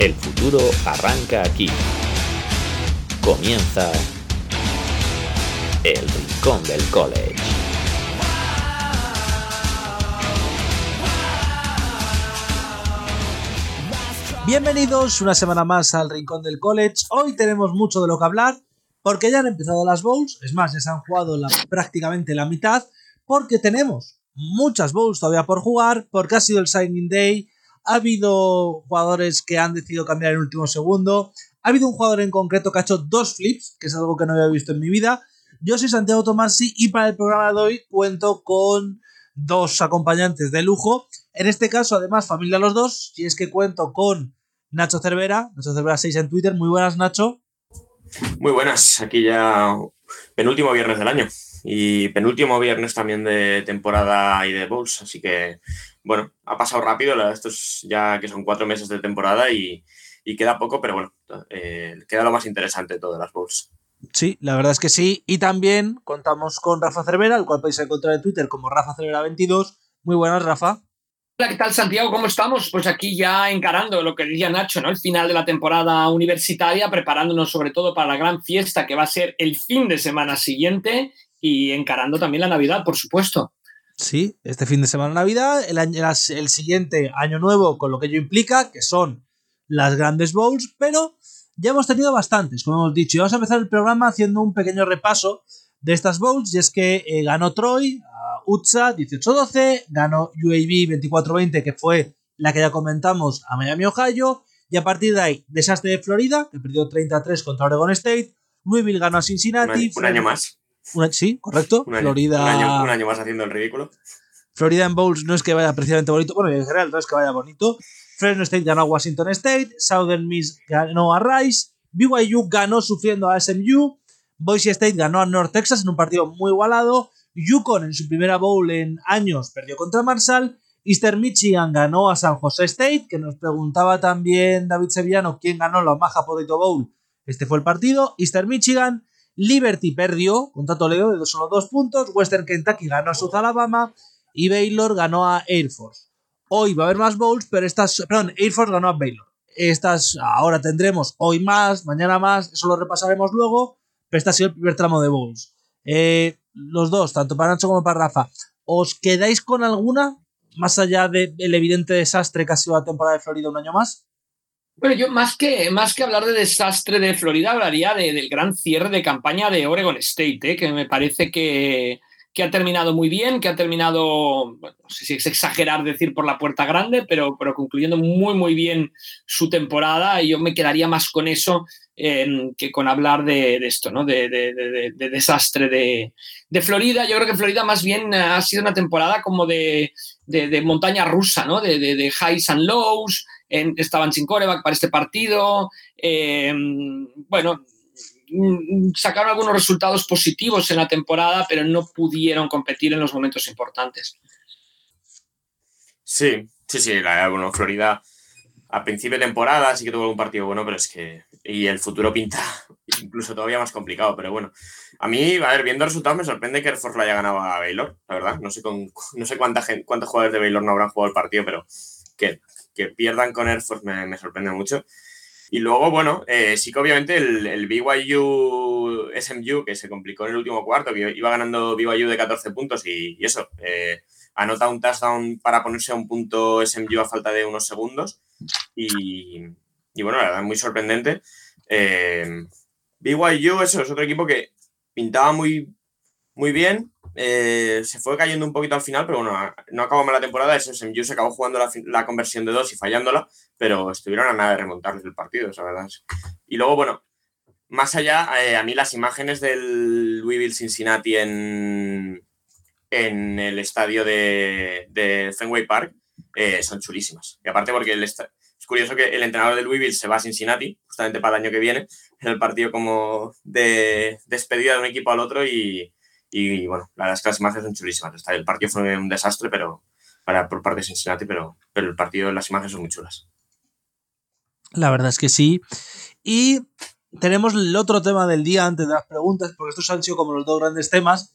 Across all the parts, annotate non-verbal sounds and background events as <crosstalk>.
El futuro arranca aquí. Comienza el Rincón del College. Bienvenidos una semana más al Rincón del College. Hoy tenemos mucho de lo que hablar porque ya han empezado las bowls, es más, ya se han jugado la, prácticamente la mitad, porque tenemos muchas bowls todavía por jugar, porque ha sido el signing day, ha habido jugadores que han decidido cambiar en el último segundo, ha habido un jugador en concreto que ha hecho dos flips, que es algo que no había visto en mi vida. Yo soy Santiago Tomasi y para el programa de hoy cuento con dos acompañantes de lujo. En este caso, además, familia los dos, si es que cuento con Nacho Cervera, Nacho Cervera 6 en Twitter. Muy buenas, Nacho. Muy buenas, aquí ya penúltimo viernes del año y penúltimo viernes también de temporada y de Bowls, así que bueno, ha pasado rápido, estos ya que son cuatro meses de temporada y, queda poco, pero bueno, eh, queda lo más interesante de todas las Bowls. Sí, la verdad es que sí. Y también contamos con Rafa Cervera, el cual podéis encontrar en Twitter como Rafa Cervera22. Muy buenas, Rafa. Hola, ¿qué tal Santiago? ¿Cómo estamos? Pues aquí ya encarando lo que decía Nacho, ¿no? El final de la temporada universitaria, preparándonos sobre todo para la gran fiesta que va a ser el fin de semana siguiente y encarando también la Navidad, por supuesto. Sí, este fin de semana Navidad, el, año, el siguiente año nuevo con lo que ello implica, que son las grandes bowls, pero ya hemos tenido bastantes, como hemos dicho. Y vamos a empezar el programa haciendo un pequeño repaso de estas bowls, y es que eh, ganó Troy, UTSA 18-12, ganó UAB 24-20, que fue la que ya comentamos a Miami, Ohio, y a partir de ahí, desastre de Florida, que perdió 33 contra Oregon State, Louisville ganó a Cincinnati. Un, año más. Sí, correcto. Florida. Un año, más haciendo el ridículo. Florida en Bowls no es que vaya precisamente bonito, bueno, en general no es que vaya bonito. Fresno State ganó a Washington State, Southern Miss ganó a Rice, BYU ganó sufriendo a SMU, Boise State ganó a North Texas en un partido muy igualado, Yukon en su primera bowl en años perdió contra Marshall. Eastern Michigan ganó a San Jose State, que nos preguntaba también David Sevillano quién ganó la Maja Potato Bowl. Este fue el partido. Eastern Michigan. Liberty perdió contra Toledo de solo dos puntos. Western Kentucky ganó a South Alabama. Y Baylor ganó a Air Force. Hoy va a haber más bowls, pero estas. Perdón, Air Force ganó a Baylor. Estas ahora tendremos hoy más, mañana más, eso lo repasaremos luego. Pero este ha sido el primer tramo de bowls. Eh, los dos, tanto para Nacho como para Rafa, ¿os quedáis con alguna más allá del evidente desastre que ha sido la temporada de Florida un año más? Bueno, yo más que, más que hablar de desastre de Florida, hablaría del gran cierre de campaña de Oregon State, ¿eh? que me parece que, que, ha terminado muy bien, que ha terminado, no sé si es exagerar decir por la puerta grande, pero, pero concluyendo muy, muy bien su temporada y yo me quedaría más con eso que con hablar de, esto, ¿no? De, desastre de, Florida. Yo creo que Florida más bien ha sido una temporada como de, montaña rusa, ¿no? De, highs and lows. Estaban sin coreback para este partido. Eh, bueno, mm, sacaron algunos resultados positivos en la temporada, pero no pudieron competir en los momentos importantes. Sí, sí, sí. bueno, Florida a principio de temporada sí que tuvo un partido bueno, pero es que. Y el futuro pinta <laughs> incluso todavía más complicado. Pero bueno, a mí, a ver, viendo resultados, me sorprende que Air Force lo haya ganado a Baylor, la verdad. No sé, con, no sé cuánta gente, cuántos jugadores de Baylor no habrán jugado el partido, pero que, que pierdan con Air Force me, sorprende mucho. Y luego, bueno, eh, sí que obviamente el, BYU SMU, que se complicó en el último cuarto, que iba ganando BYU de 14 puntos y, y eso. Eh, anota un touchdown para ponerse a un punto SMU a falta de unos segundos. Y, bueno, la verdad, muy sorprendente. Eh, BYU, eso es otro equipo que pintaba muy, muy bien. Eh, se fue cayendo un poquito al final, pero bueno, no acabó mal la temporada. SMU se acabó jugando la, conversión de dos y fallándola, pero estuvieron a nada de remontarles el partido, esa verdad. Y luego, bueno, más allá, eh, a mí las imágenes del Louisville Cincinnati en, en el estadio de, de Fenway Park eh, son chulísimas. Y aparte porque es curioso que el entrenador del Louisville se va a Cincinnati, justamente para el año que viene, en el partido como de despedida de un equipo al otro y, bueno, la verdad es que las imágenes son chulísimas. El partido fue un desastre pero para, por parte de Cincinnati, pero, pero el partido, las imágenes son muy chulas. La verdad es que sí. Y tenemos el otro tema del día antes de las preguntas, porque estos han sido como los dos grandes temas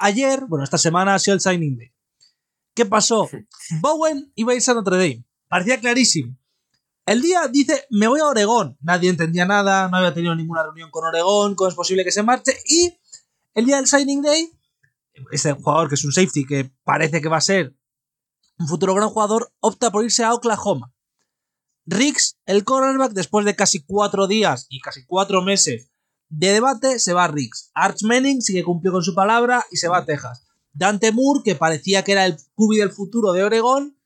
ayer, bueno, esta semana ha sido el signing day. ¿Ququé pasó? <laughs> Bowen iba a irse a Notre Dame. Parecía clarísimo. El día dice, me voy a Oregón. Nadie entendía nada, no había tenido ninguna reunión con Oregón, cómo es posible que se marche. Y el día del Signing Day, este jugador que es un safety que parece que va a ser un futuro gran jugador, opta por irse a Oklahoma. Riggs, el cornerback, después de casi cuatro días y casi cuatro meses de debate, se va a Riggs. Arch Manning sigue cumplió con su palabra y se va a Texas. Dante Moore, que parecía que era el cubi del futuro de Oregón,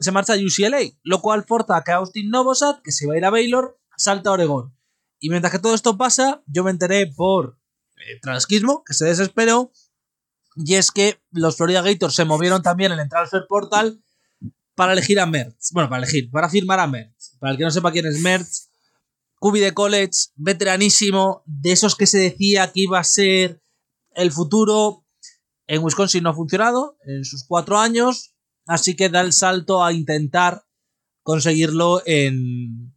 se marcha a UCLA, lo cual forza a que Austin Novosad, que se va a ir a Baylor, salta a Oregón. Y mientras que todo esto pasa, yo me enteré por transquismo, que se desesperó, y es que los Florida Gators se movieron también en el transfer portal para elegir a Mertz. Bueno, para elegir, para firmar a Mertz. Para el que no sepa quién es Mertz, cubi de college, veteranísimo, de esos que se decía que iba a ser el futuro. En Wisconsin no ha funcionado en sus cuatro años, así que da el salto a intentar conseguirlo en,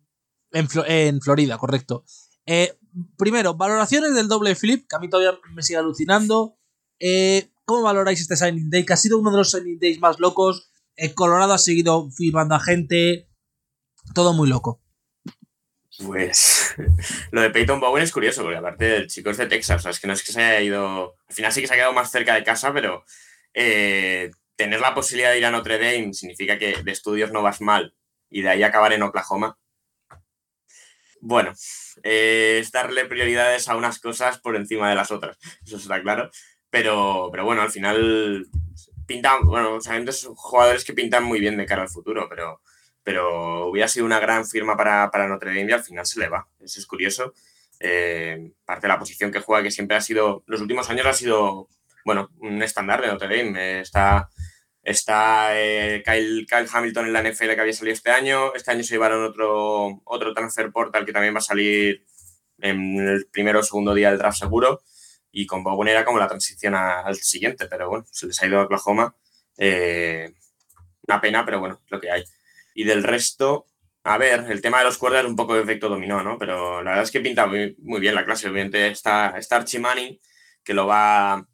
en, en Florida, correcto. Eh, primero, valoraciones del doble flip, que a mí todavía me sigue alucinando. Eh, ¿Cómo valoráis este Signing Day? Que ha sido uno de los Signing Days más locos. Eh, Colorado ha seguido firmando a gente. Todo muy loco. Pues <laughs> lo de Peyton Bowen es curioso, porque aparte el chico es de Texas, o sea, es que no es que se haya ido. Al final sí que se ha quedado más cerca de casa, pero eh, tener la posibilidad de ir a Notre Dame significa que de estudios no vas mal y de ahí acabar en Oklahoma. Bueno, eh, es darle prioridades a unas cosas por encima de las otras, eso está claro. Pero, pero bueno, al final pintan, bueno, sabiendo son jugadores que pintan muy bien de cara al futuro, pero pero hubiera sido una gran firma para, para Notre Dame y al final se le va. Eso es curioso. Eh, parte de la posición que juega, que siempre ha sido, los últimos años ha sido, bueno, un estándar de Notre Dame. Está está eh, Kyle, Kyle Hamilton en la NFL que había salido este año. Este año se llevaron otro, otro transfer portal que también va a salir en el primero o segundo día del draft seguro. Y con Bowen era como la transición al siguiente, pero bueno, se les ha ido a Oklahoma. Eh, una pena, pero bueno, lo que hay. Y del resto, a ver, el tema de los cuerdas un poco de efecto dominó, ¿no? Pero la verdad es que pinta muy, muy bien la clase. Obviamente está, está Archie Manning, que lo va,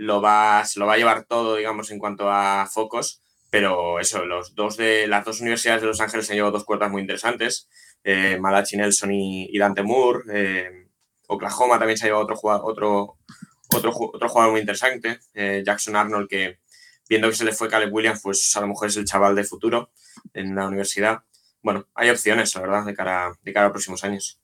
lo va, se lo va a llevar todo, digamos, en cuanto a focos. Pero eso, los dos de las dos universidades de Los Ángeles han llevado dos cuerdas muy interesantes. Eh, Malachi Nelson y, y Dante Moore. Eh, Oklahoma también se ha llevado otro, otro, otro, otro jugador muy interesante. Eh, Jackson Arnold, que viendo que se le fue Caleb Williams, pues a lo mejor es el chaval de futuro en la universidad. Bueno, hay opciones, la verdad, de cara, de cara a próximos años.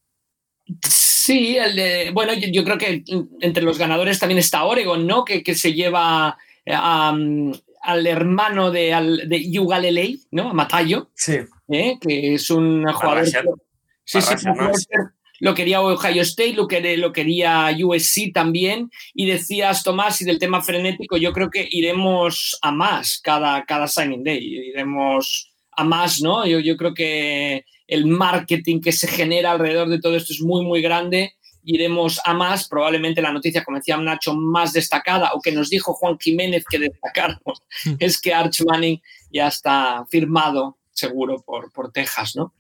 <laughs> Sí, el de, bueno, yo, yo creo que entre los ganadores también está Oregon, ¿no? Que, que se lleva um, al hermano de, al, de ¿no? A Matayo, Sí. ¿eh? que es un jugador. Sí, sí, lo quería Ohio State, lo quería, lo quería USC también. Y decías, Tomás, y del tema frenético, yo creo que iremos a más cada, cada signing day. Iremos a más, ¿no? Yo, yo creo que el marketing que se genera alrededor de todo esto es muy, muy grande. Iremos a más. Probablemente la noticia, como decía Nacho, más destacada, o que nos dijo Juan Jiménez que destacáramos, es que Arch Manning ya está firmado, seguro, por, por Texas, ¿no?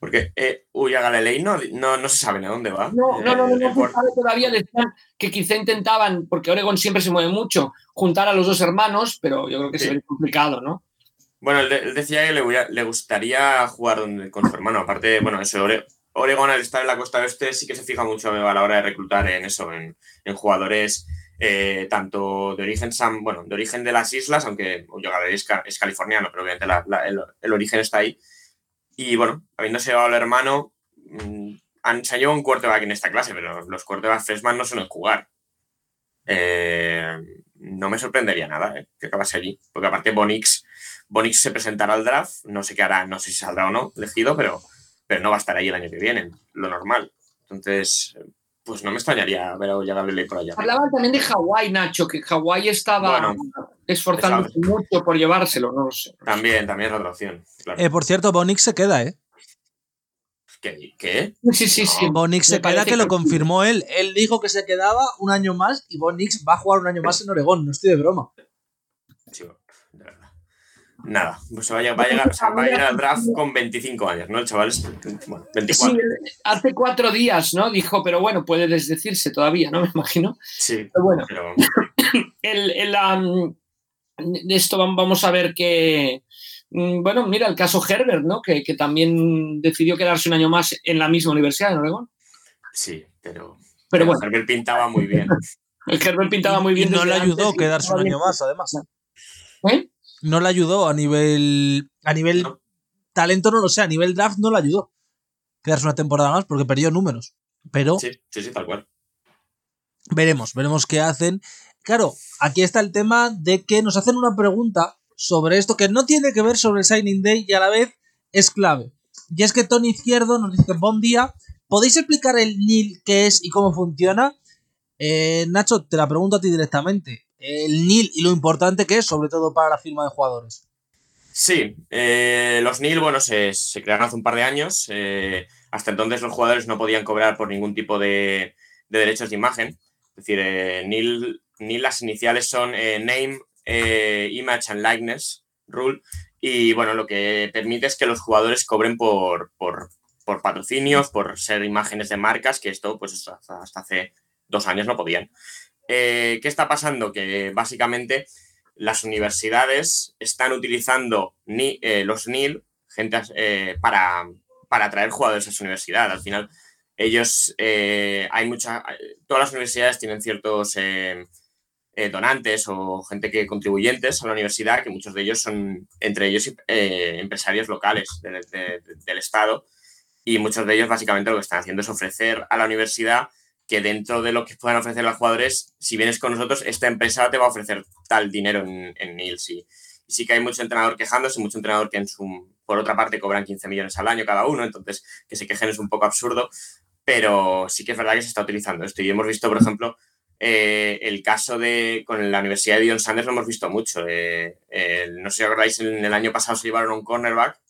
Porque eh, Uya Galilei no, no, no se sabe ni a dónde va. No, no, no, no, Eh, no, por- sabe todavía decían que quizá intentaban, porque Oregon siempre se mueve mucho, juntar a los dos hermanos, pero yo creo que Sí. se ve complicado, ¿no? Bueno, él, de- él decía que le, hubiera- le gustaría jugar donde- con su hermano. Aparte, bueno, eso, Ore- Oregon al estar en la costa oeste sí que se fija mucho a la hora de reclutar en eso, en, en jugadores eh, tanto de origen sam- bueno, de origen de las islas, aunque Galilei es, es californiano, pero obviamente la- la- el, el origen está ahí. Y bueno, habiéndose llevado al hermano, mm, han, llevado un quarterback en esta clase, pero los quarterbacks freshman no suelen jugar. Eh, no me sorprendería nada eh, que acabase allí, porque aparte Bonix, Bonix se presentará al draft, no sé qué hará, no sé si saldrá o no elegido, pero, pero no va a estar ahí el año que viene, lo normal. Entonces, pues no me extrañaría ver a Gabriel por allá. Hablaban también de Hawái, Nacho, que Hawái estaba Bueno, esforzándose mucho por llevárselo, no lo sé. También, también es otra opción. Claro. Eh, por cierto, Bonix se queda, ¿eh? ¿Qué? ¿Qué? Sí, sí, sí. No, Bonix se queda que lo confirmó él. Él dijo que se quedaba un año más y Bonix va a jugar un año más en Oregón. No estoy de broma. Sí. Nada, pues va a llegar, va a llegar, o sea, va a llegar al draft con 25 años, ¿no? El chaval es, bueno, 24. Sí, hace cuatro días, ¿no? Dijo, pero bueno, puede desdecirse todavía, ¿no? <laughs> Me imagino. Sí, Pero bueno, pero <coughs> el, el, esto vam- vamos a ver qué, Mm, bueno, mira el caso Herbert, ¿no? Que, también decidió quedarse un año más en la misma universidad en Oregón. Sí, pero, pero bueno. Herbert pintaba muy bien. <laughs> el Herbert pintaba muy bien. Y no le ayudó quedarse un año más, además. ¿Eh? No le ayudó a nivel. A nivel talento, no lo sé, a nivel draft no le ayudó quedarse una temporada más porque perdió números. Pero. Sí, sí, sí, tal cual. Veremos, veremos qué hacen. Claro, aquí está el tema de que nos hacen una pregunta sobre esto que no tiene que ver sobre el Signing Day y a la vez es clave. Y es que Tony Izquierdo nos dice, buen día, ¿podéis explicar el NIL qué es y cómo funciona? Eh, Nacho, te la pregunto a ti directamente. El NIL y lo importante que es, sobre todo para la firma de jugadores. Sí, eh, los NIL, bueno, se, crearon hace un par de años. Eh, hasta entonces los jugadores no podían cobrar por ningún tipo de, derechos de imagen. Es decir, NIL, NIL, las iniciales son Name, eh, Image and Likeness Rule. Y bueno, lo que permite es que los jugadores cobren por, por, patrocinios, por ser imágenes de marcas, que esto pues hasta, hace dos años no podían. Eh, ¿Qué está pasando? Que básicamente las universidades están utilizando ni, eh, los NIL gente, para, para atraer jugadores a su universidad. Al final, ellos, hay muchas, todas las universidades tienen ciertos eh, donantes o gente que contribuyentes a la universidad, que muchos de ellos son, entre ellos, eh, empresarios locales del Estado. Y muchos de ellos básicamente lo que están haciendo es ofrecer a la universidad que dentro de lo que puedan ofrecer los jugadores, si vienes con nosotros, esta empresa te va a ofrecer tal dinero en, en NILS. Y, sí que hay mucho entrenador quejándose, mucho entrenador que en su, por otra parte cobran 15 millones al año cada uno, entonces que se quejen es un poco absurdo, pero sí que es verdad que se está utilizando esto. Y hemos visto, por ejemplo, eh, el caso de con la Universidad de Dion Sanders lo hemos visto mucho. Eh, no sé si acordáis, en el año pasado se llevaron un cornerback,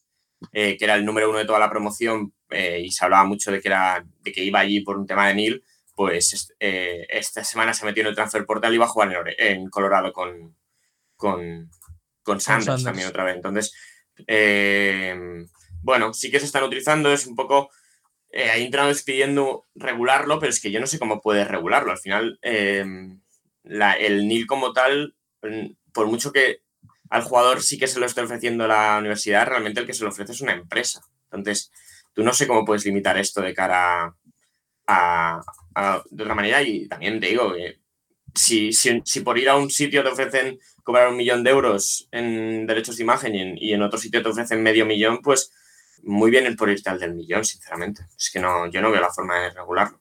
eh, que era el número uno de toda la promoción, y se hablaba mucho de que, era, de que iba allí por un tema de Neil. Pues esta semana se metió en el transfer portal y iba a jugar en, Colorado con, con, con Sanders, también otra vez. Entonces, bueno, sí que se están utilizando, es un poco eh, hay entrenadores pidiendo regularlo, pero es que yo no sé cómo puedes regularlo. Al final, eh, el NIL como tal, mm, por mucho que al jugador sí que se lo esté ofreciendo la universidad, realmente el que se lo ofrece es una empresa. Entonces, tú no sé cómo puedes limitar esto de cara a, de otra manera. Y también te digo que si, si, por ir a un sitio te ofrecen cobrar un millón de euros en derechos de imagen y en, y en otro sitio te ofrecen medio millón, pues muy bien el por irte al del millón, sinceramente. Es que no, yo no veo la forma de regularlo.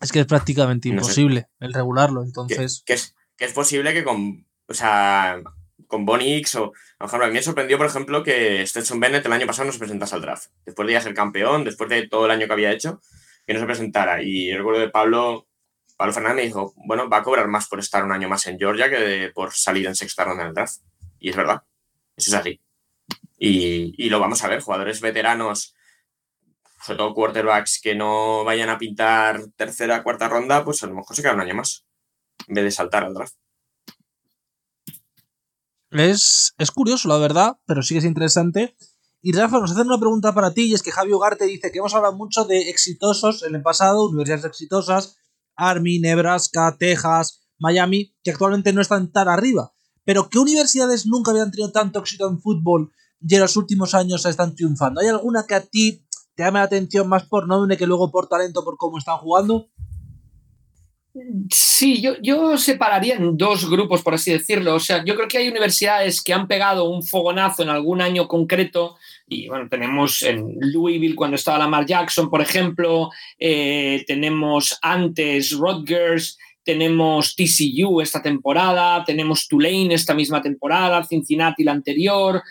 Es que es prácticamente imposible el regularlo, entonces. Que, es, que es posible que con. O sea, con Bonix o. Por ejemplo, a mí me sorprendió, por ejemplo, que Stetson Bennett el año pasado no se presentase al draft. Después de ya ser campeón, después de todo el año que había hecho, que no se presentara. Y el recuerdo de Pablo. Pablo Fernández dijo, bueno, va a cobrar más por estar un año más en Georgia que por salir en sexta ronda en el draft. Y es verdad. Eso es así. Y, lo vamos a ver, jugadores veteranos, sobre todo quarterbacks que no vayan a pintar tercera, cuarta ronda, pues a lo mejor se queda un año más, en vez de saltar al draft. Es, es curioso, la verdad, pero sí que es interesante. Y Rafa, nos hacen una pregunta para ti, y es que Javi Ugarte dice que hemos hablado mucho de exitosos en el pasado, universidades exitosas, Army, Nebraska, Texas, Miami, que actualmente no están tan arriba. Pero ¿qué universidades nunca habían tenido tanto éxito en fútbol y en los últimos años están triunfando. ¿Hay alguna que a ti te llame la atención más por nombre que luego por talento, por cómo están jugando? Sí, yo, yo separaría en dos grupos, por así decirlo. O sea, yo creo que hay universidades que han pegado un fogonazo en algún año concreto. Y bueno, tenemos en Louisville cuando estaba Lamar Jackson, por ejemplo. Eh, tenemos antes Rutgers, tenemos TCU esta temporada, tenemos Tulane esta misma temporada, Cincinnati la anterior.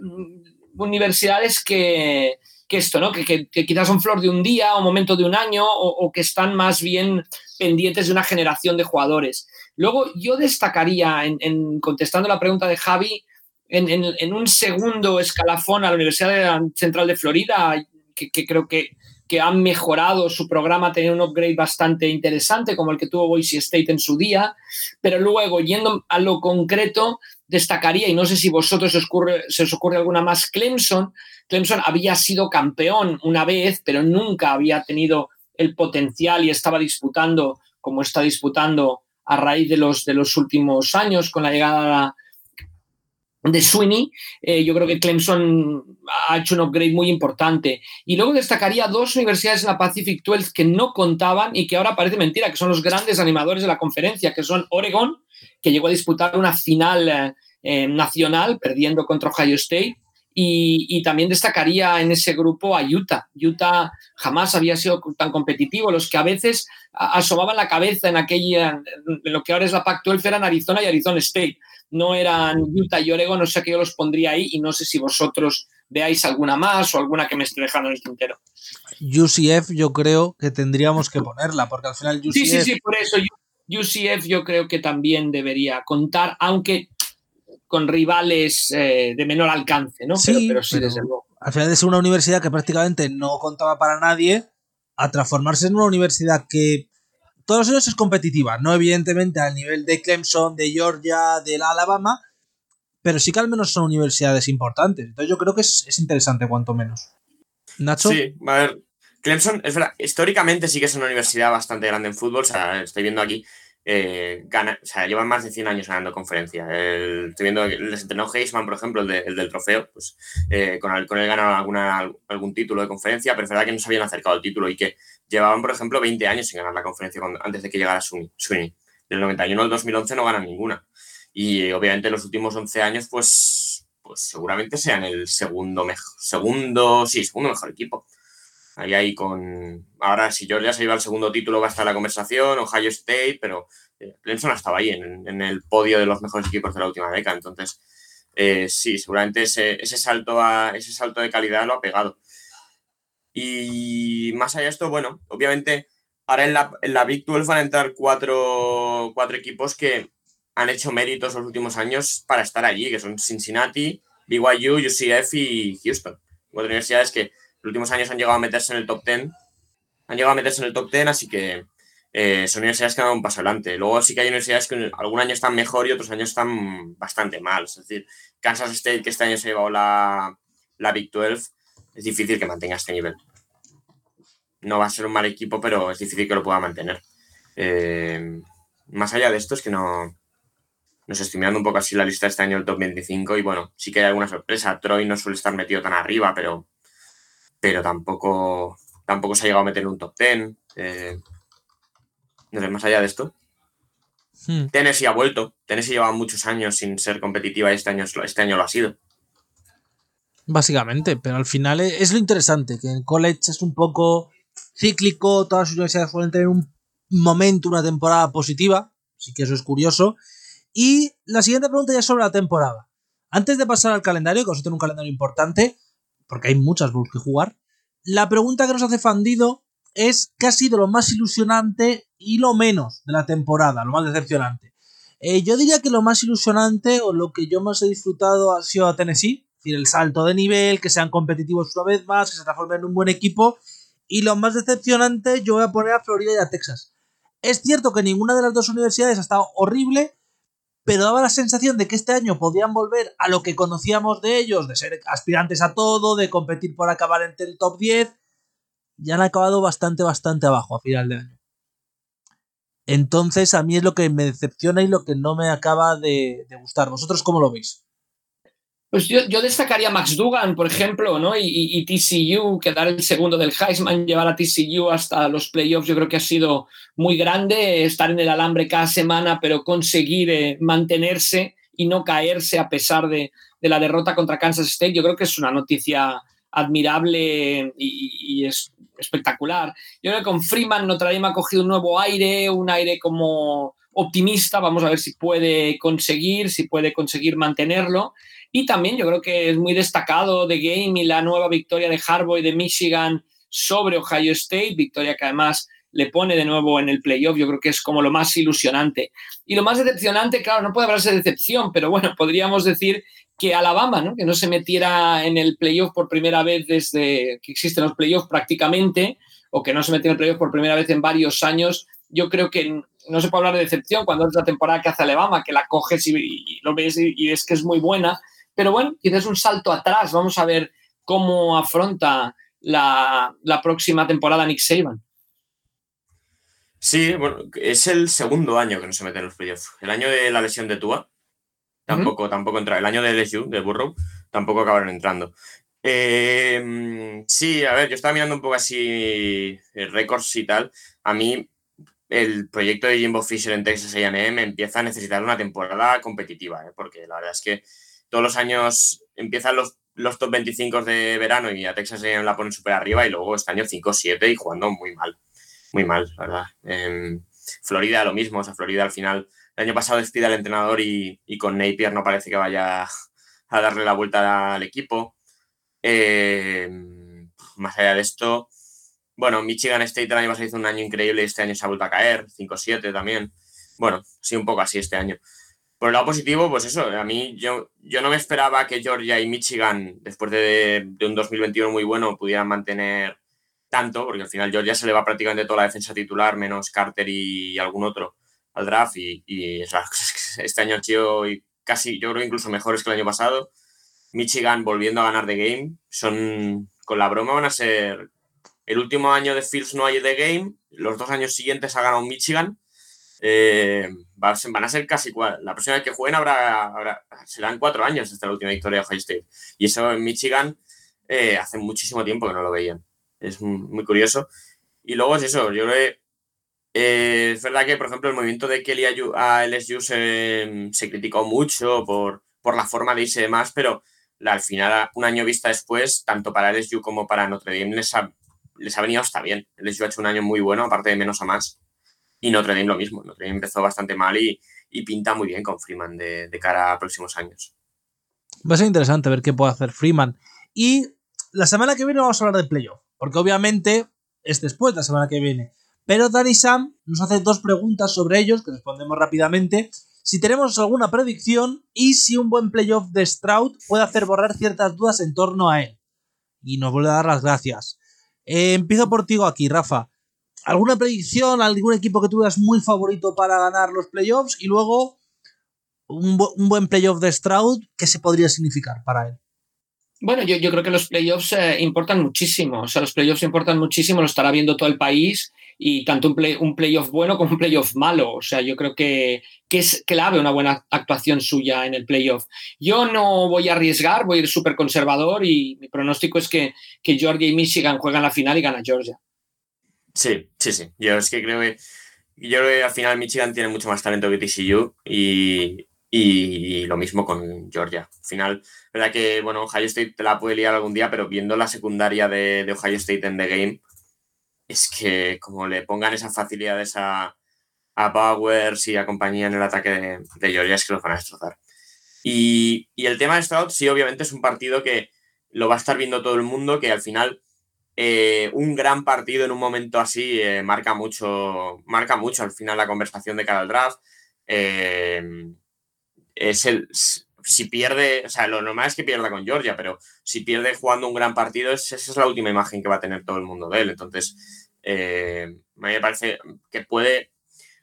Mm, universidades que, esto, ¿no? Que, quizás son flor de un día o momento de un año o, que están más bien pendientes de una generación de jugadores. Luego yo destacaría, en, contestando la pregunta de Javi, en, un segundo escalafón a la Universidad Central de Florida, que, creo que, que han mejorado su programa, tener un upgrade bastante interesante, como el que tuvo Boise State en su día, pero luego, yendo a lo concreto, destacaría, y no sé si vosotros se os ocurre, se os ocurre alguna más, Clemson. Clemson había sido campeón una vez, pero nunca había tenido el potencial y estaba disputando como está disputando a raíz de los, de los últimos años con la llegada de Sweeney, eh, yo creo que Clemson ha hecho un upgrade muy importante. Y luego destacaría dos universidades en la Pacific 12 que no contaban y que ahora parece mentira, que son los grandes animadores de la conferencia, que son Oregon, que llegó a disputar una final eh, eh, nacional perdiendo contra Ohio State, y, también destacaría en ese grupo a Utah. Utah jamás había sido tan competitivo. Los que a veces asomaban la cabeza en aquella, lo que ahora es la Pac-12 eran Arizona y Arizona State. No eran Utah y Oregon, no sé que yo los pondría ahí y no sé si vosotros veáis alguna más o alguna que me esté dejando en el tintero. UCF yo creo que tendríamos que ponerla, porque al final UCF... Sí, sí, sí, por eso UCF yo creo que también debería contar, aunque con rivales eh, de menor alcance, ¿no? Sí, pero, sí, desde luego. Al final de ser una universidad que prácticamente no contaba para nadie, a transformarse en una universidad que todos los años es competitiva, no evidentemente al nivel de Clemson, de Georgia, de la Alabama, pero sí que al menos son universidades importantes. Entonces yo creo que es, interesante, cuanto menos. Nacho. Sí, a ver, Clemson, es verdad, históricamente sí que es una universidad bastante grande en fútbol, o sea, estoy viendo aquí eh, gana, o sea, llevan más de 100 años ganando conferencia. estoy viendo les entrenó Heisman, por ejemplo, el, del trofeo, pues eh, con, él, con él ganaron alguna, algún título de conferencia, pero es verdad que no se habían acercado al título y que llevaban, por ejemplo, 20 años sin ganar la conferencia antes de que llegara Sweeney. Del 91 al 2011 no ganan ninguna. Y obviamente los últimos 11 años, pues, pues seguramente sean el segundo mejor, segundo, sí, segundo mejor equipo. Ahí ahí con. Ahora, si Georgia se lleva el segundo título, va a estar la conversación, Ohio State, pero eh, Clemson estaba ahí en, el podio de los mejores equipos de la última década. Entonces, eh, sí, seguramente ese, salto a, ese salto de calidad lo ha pegado. Y más allá de esto, bueno, obviamente, ahora en la, en la Big 12 van a entrar cuatro, cuatro equipos que han hecho méritos los últimos años para estar allí, que son Cincinnati, BYU, UCF y Houston. Cuatro universidades que los últimos años han llegado a meterse en el top 10. Han llegado a meterse en el top 10, así que eh, son universidades que dan un paso adelante. Luego sí que hay universidades que algún año están mejor y otros años están bastante mal. Es decir, Kansas State, que este año se ha llevado la, la Big 12, es difícil que mantenga este nivel. No va a ser un mal equipo, pero es difícil que lo pueda mantener. Eh, más allá de esto, es que no. Nos estoy mirando un poco así la lista este año del top 25 y bueno, sí que hay alguna sorpresa. Troy no suele estar metido tan arriba, pero pero tampoco, tampoco se ha llegado a meter en un top 10. Eh, no sé, más allá de esto. Hmm. Tennessee ha vuelto. Tennessee lleva muchos años sin ser competitiva y este año, este año lo ha sido. Básicamente, pero al final es lo interesante, que en college es un poco cíclico, todas las universidades pueden tener un momento, una temporada positiva, así que eso es curioso. Y la siguiente pregunta ya es sobre la temporada. Antes de pasar al calendario, que vosotros tenéis un calendario importante, porque hay muchas Bulls que jugar. La pregunta que nos hace Fandido es qué ha sido lo más ilusionante y lo menos de la temporada, lo más decepcionante. Eh, yo diría que lo más ilusionante o lo que yo más he disfrutado ha sido a Tennessee, es decir, el salto de nivel, que sean competitivos una vez más, que se transformen en un buen equipo. Y lo más decepcionante yo voy a poner a Florida y a Texas. Es cierto que ninguna de las dos universidades ha estado horrible, pero daba la sensación de que este año podían volver a lo que conocíamos de ellos, de ser aspirantes a todo, de competir por acabar entre el top 10, ya han acabado bastante, bastante abajo a final de año. Entonces a mí es lo que me decepciona y lo que no me acaba de, gustar. ¿Vosotros cómo lo veis? Pues yo, destacaría Max Dugan, por ejemplo, ¿no? Y, TCU, quedar el segundo del Heisman, llevar a TCU hasta los playoffs, yo creo que ha sido muy grande, estar en el alambre cada semana, pero conseguir eh, mantenerse y no caerse a pesar de, la derrota contra Kansas State, yo creo que es una noticia admirable y, es espectacular. Yo creo que con Freeman Notre Dame ha cogido un nuevo aire, un aire como optimista, vamos a ver si puede conseguir, si puede conseguir mantenerlo. Y también yo creo que es muy destacado de Game y la nueva victoria de Harbaugh y de Michigan sobre Ohio State, victoria que además le pone de nuevo en el playoff, yo creo que es como lo más ilusionante. Y lo más decepcionante, claro, no puede hablarse de decepción, pero bueno, podríamos decir que Alabama, ¿no? que no se metiera en el playoff por primera vez desde que existen los playoffs prácticamente, o que no se metiera en el playoff por primera vez en varios años, yo creo que no se puede hablar de decepción cuando es la temporada que hace Alabama, que la coges y, lo ves y, y ves que es muy buena, pero bueno, quizás un salto atrás. Vamos a ver cómo afronta la, próxima temporada Nick Saban. Sí, bueno, es el segundo año que no se mete en los playoffs. El año de la lesión de Tua, tampoco, tampoco entra. El año de LSU, de Burrow, tampoco acabaron entrando. Eh, sí, a ver, yo estaba mirando un poco así eh, récords y tal. A mí el proyecto de Jimbo Fisher en Texas A&M empieza a necesitar una temporada competitiva, ¿eh? porque la verdad es que todos los años empiezan los, los top 25 de verano y a Texas A&M la ponen súper arriba y luego este año 5-7 y jugando muy mal, muy mal, ¿verdad? Florida lo mismo, o sea, Florida al final, el año pasado despide al entrenador y, y con Napier no parece que vaya a darle la vuelta al equipo. Eh, más allá de esto, bueno, Michigan State el año pasado hizo un año increíble y este año se ha vuelto a caer, 5-7 también. Bueno, sí, un poco así este año. Por el lado positivo, pues eso, a mí yo, yo no me esperaba que Georgia y Michigan, después de, de un 2021 muy bueno, pudieran mantener tanto, porque al final Georgia se le va prácticamente toda la defensa titular, menos Carter y algún otro al draft, y, y <laughs> este año ha sido casi, yo creo, incluso mejores que el año pasado. Michigan volviendo a ganar The Game. Son, con la broma van a ser, el último año de Fields no hay The Game, los dos años siguientes ha ganado Michigan. Eh, van a ser casi La próxima vez que jueguen habrá, serán cuatro años desde la última victoria de Ohio State. Y eso en Michigan eh, hace muchísimo tiempo que no lo veían. Es muy curioso. Y luego es eso, yo creo eh, es verdad que, por ejemplo, el movimiento de Kelly a LSU se, criticó mucho por, por la forma de irse más, pero al final, un año vista después, tanto para LSU como para Notre Dame les ha, les ha venido hasta bien. LSU ha hecho un año muy bueno, aparte de menos a más. Y Notre Dame lo mismo. Notre Dame empezó bastante mal y, pinta muy bien con Freeman de, cara a próximos años. Va a ser interesante ver qué puede hacer Freeman. Y la semana que viene vamos a hablar de playoff, porque obviamente es después la semana que viene. Pero Danny Sam nos hace dos preguntas sobre ellos que respondemos rápidamente si tenemos alguna predicción y si un buen playoff de Stroud puede hacer borrar ciertas dudas en torno a él. Y nos vuelve a dar las gracias. Eh, empiezo por ti aquí, Rafa. ¿Alguna predicción? ¿Algún equipo que tuvieras muy favorito para ganar los playoffs? Y luego, un, buen playoff de Stroud, ¿qué se podría significar para él? Bueno, yo, creo que los playoffs eh, importan muchísimo. O sea, los playoffs importan muchísimo, lo estará viendo todo el país y tanto un, play, un playoff bueno como un playoff malo. O sea, yo creo que, que, es clave una buena actuación suya en el playoff. Yo no voy a arriesgar, voy a ir súper conservador y mi pronóstico es que, que Georgia y Michigan juegan la final y gana Georgia. Sí, sí, sí. Yo es que creo que, yo creo que al final Michigan tiene mucho más talento que TCU y, y lo mismo con Georgia. Al final, verdad que, bueno, Ohio State te la puede liar algún día, pero viendo la secundaria de, de Ohio State en The Game, es que como le pongan esas facilidades a, a y a compañía en el ataque de, de Georgia, es que los van a destrozar. Y, y, el tema de Stroud, sí, obviamente es un partido que lo va a estar viendo todo el mundo, que al final eh, un gran partido en un momento así eh, marca, mucho, marca mucho al final la conversación de cara al draft. Eh, es el, si pierde, o sea, lo normal es que pierda con Georgia, pero si pierde jugando un gran partido, esa es la última imagen que va a tener todo el mundo de él. Entonces, eh, a mí me parece que puede,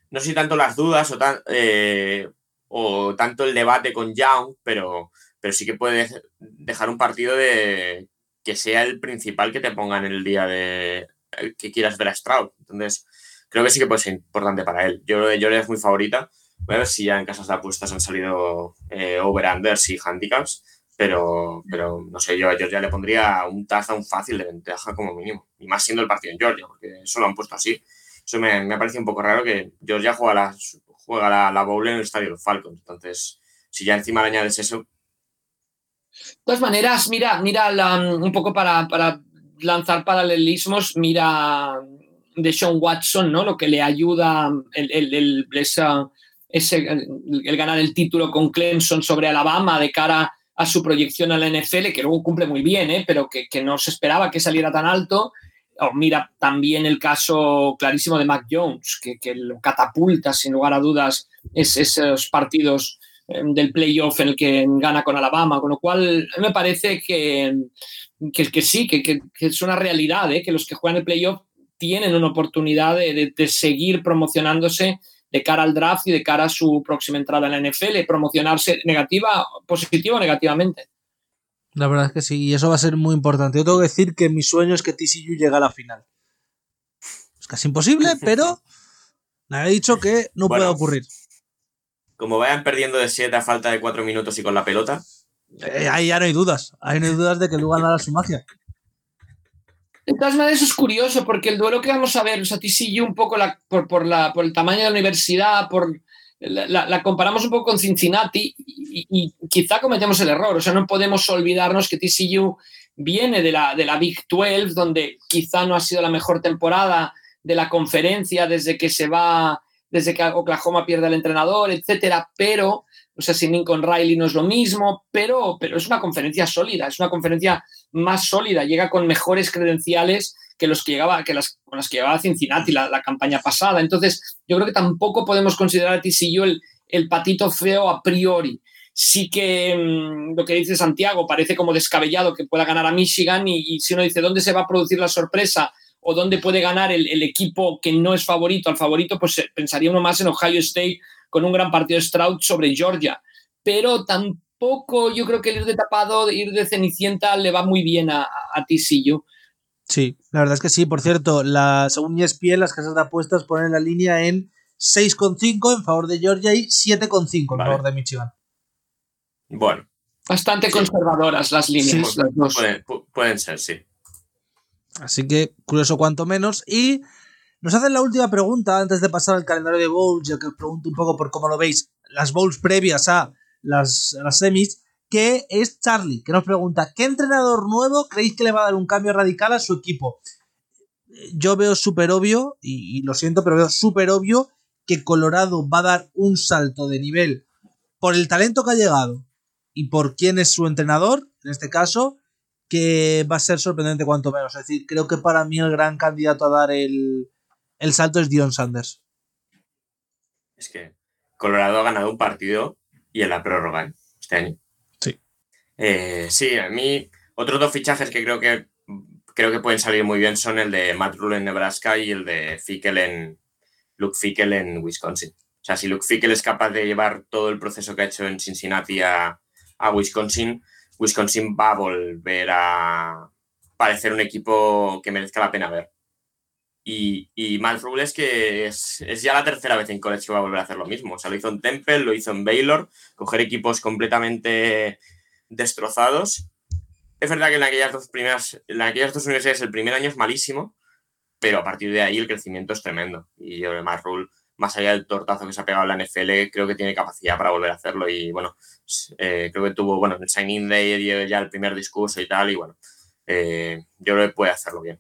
no sé tanto las dudas o, eh, o tanto el debate con Young, pero, pero sí que puede dejar un partido de que sea el principal que te ponga en el día de que quieras ver a Stroud. Entonces, creo que sí que puede ser importante para él. Yo Georgia es muy favorita Voy a ver si ya en casas de apuestas han salido eh, over-unders y handicaps, pero, pero no sé, yo a Georgia le pondría un un fácil de ventaja como mínimo, y más siendo el partido en Georgia, porque eso lo han puesto así. Eso me, me parece un poco raro que Georgia juega la, juega la, la bowl en el estadio de los Falcons, entonces si ya encima le añades eso. De todas maneras, mira, mira un poco para, para lanzar paralelismos, mira de Sean Watson, ¿no? Lo que le ayuda el, el, el esa, ese, el, ganar el título con Clemson sobre Alabama de cara a su proyección a la NFL, que luego cumple muy bien, ¿eh? pero que, no se esperaba que saliera tan alto. O mira también el caso clarísimo de Mac Jones, que, que lo catapulta sin lugar a dudas es, esos partidos em, del playoff en el que gana con Alabama, con lo cual me parece que, que, sí, que, es una realidad, ¿eh? que los que juegan el playoff tienen una oportunidad de, de seguir promocionándose de cara al draft y de cara a su próxima entrada en la NFL, promocionarse negativa, positiva o negativamente. La verdad es que sí, y eso va a ser muy importante. Yo tengo que decir que mi sueño es que TCU llegue a la final. Es casi imposible, <laughs> pero me ha dicho que no puede ocurrir. como vayan perdiendo de 7 a falta de 4 minutos y con la pelota. Eh, ahí ya no hay dudas. Ahí no hay dudas de que Lugan hará su magia. De todas maneras, es curioso, porque el duelo que vamos a ver, o sea, TCU un poco por, por, la, por el tamaño de la universidad, por la, la comparamos un poco con Cincinnati y, y, quizá cometemos el error. O sea, no podemos olvidarnos que TCU viene de la, de la Big 12, donde quizá no ha sido la mejor temporada de la conferencia desde que se va, desde que Oklahoma pierde al entrenador, etcétera, pero o sea, sin Lincoln Riley no es lo mismo, pero, pero es una conferencia sólida, es una conferencia más sólida, llega con mejores credenciales que, los que, llegaba, que las, con las que llegaba Cincinnati la, campaña pasada. Entonces, yo creo que tampoco podemos considerar a TCU el, el patito feo a priori. Sí que mmm, lo que dice Santiago parece como descabellado que pueda ganar a Michigan y, y, si uno dice dónde se va a producir la sorpresa o dónde puede ganar el, el equipo que no es favorito al favorito, pues eh, pensaría uno más en Ohio State con un gran partido de Stroud sobre Georgia. Pero tampoco yo creo que el ir de tapado, ir de Cenicienta le va muy bien a, a TCU. Sí, la verdad es que sí. Por cierto, la, según ESPN, las casas de apuestas ponen la línea en 6,5 en favor de Georgia y 7,5 en vale. favor de Michigan. Bueno. Bastante sí. conservadoras las líneas. Sí, las dos. Pueden, pueden, ser, sí. Así que curioso cuanto menos. Y nos hacen la última pregunta antes de pasar al calendario de Bowls, ya que os pregunto un poco por cómo lo veis, las Bowls previas a las, las semis, que es Charlie, que nos pregunta, ¿qué entrenador nuevo creéis que le va a dar un cambio radical a su equipo? Yo veo súper obvio, y, y, lo siento, pero veo súper obvio que Colorado va a dar un salto de nivel por el talento que ha llegado y por quién es su entrenador, en este caso, que va a ser sorprendente cuanto menos. Es decir, creo que para mí el gran candidato a dar el, el salto es Dion Sanders. Es que Colorado ha ganado un partido y en la prórroga este año. Sí. Eh, sí, a mí otros dos fichajes que creo que creo que pueden salir muy bien son el de Matt Rule en Nebraska y el de Fickel en Luke Fickel en Wisconsin. O sea, si Luke Fickel es capaz de llevar todo el proceso que ha hecho en Cincinnati a, a Wisconsin, Wisconsin va a volver a parecer un equipo que merezca la pena ver. Y, y Matt Rule es que es, es, ya la tercera vez en college que va a volver a hacer lo mismo. O sea, lo hizo en Temple, lo hizo en Baylor, coger equipos completamente destrozados. Es verdad que en aquellas dos primeras, en aquellas dos universidades el primer año es malísimo, pero a partir de ahí el crecimiento es tremendo. Y yo de Matt Rule, más allá del tortazo que se ha pegado en la NFL, creo que tiene capacidad para volver a hacerlo. Y bueno, eh, creo que tuvo, bueno, el signing day ya el primer discurso y tal, y bueno, eh, yo creo que puede hacerlo bien.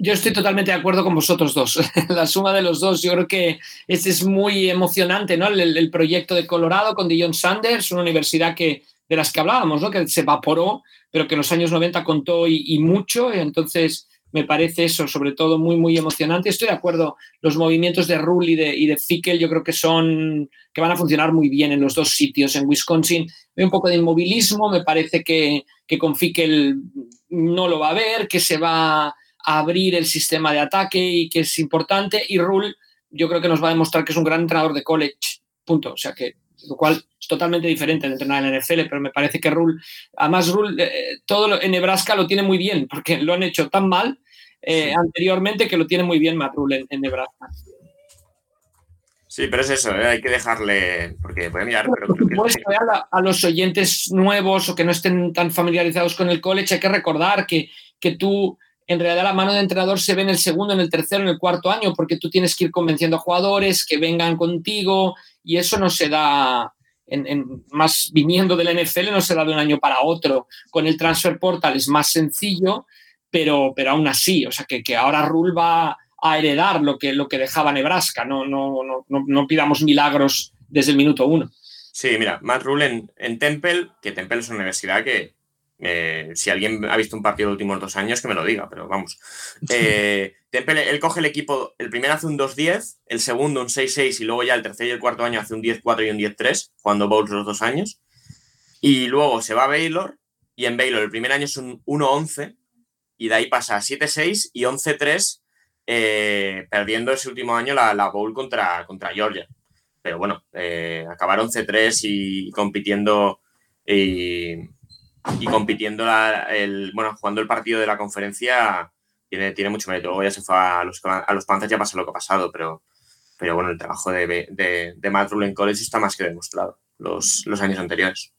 Yo estoy totalmente de acuerdo con vosotros dos. <laughs> La suma de los dos, yo creo que este es muy emocionante, ¿no? El, el proyecto de Colorado con Dion Sanders, una universidad que, de las que hablábamos, ¿no? Que se evaporó, pero que en los años 90 contó y, y mucho. Entonces, me parece eso, sobre todo, muy, muy emocionante. Estoy de acuerdo, los movimientos de Rule y de, y de Fickel yo creo que son, que van a funcionar muy bien en los dos sitios. En Wisconsin hay un poco de inmovilismo, me parece que, que con Fickel no lo va a ver, que se va abrir el sistema de ataque y que es importante. Y Rule yo creo que nos va a demostrar que es un gran entrenador de college, punto. O sea que, lo cual es totalmente diferente de entrenar en NFL, pero me parece que Rule, además Rule, eh, todo lo, en Nebraska lo tiene muy bien, porque lo han hecho tan mal eh, sí. anteriormente que lo tiene muy bien Matt Rule en, en Nebraska. Sí, pero es eso, ¿eh? hay que dejarle, porque puede mirar, pero creo que... a, a, los oyentes nuevos o que no estén tan familiarizados con el college, hay que recordar que, que tú en realidad la mano de entrenador se ve en el segundo, en el tercero, en el cuarto año, porque tú tienes que ir convenciendo a jugadores que vengan contigo y eso no se da, en, más viniendo del NFL, no se da de un año para otro. Con el transfer portal es más sencillo, pero, pero aún así, o sea, que, que ahora Rule va a heredar lo que, lo que dejaba Nebraska, no, no, no, no, no pidamos milagros desde el minuto uno. Sí, mira, Matt Rule en, en Temple, que Temple es una universidad que eh, si alguien ha visto un partido de los últimos dos años, que me lo diga, pero vamos. Eh, <laughs> él coge el equipo, el primero hace un 2-10, el segundo un 6-6 y luego ya el tercer y el cuarto año hace un 10-4 y un 10-3, jugando Bowls los dos años. Y luego se va a Baylor y en Baylor el primer año es un 1-11 y de ahí pasa a 7-6 y 11-3, eh, perdiendo ese último año la, la Bowl contra, contra Georgia. Pero bueno, eh, acabar 11-3 y compitiendo. Y, y compitiendo la, el, bueno, jugando el partido de la conferencia tiene, tiene mucho mérito. Luego ya se fue a los, a los Panthers, ya pasó lo que ha pasado, pero pero bueno, el trabajo de, de, de Matt Rule en college está más que demostrado los, los años anteriores.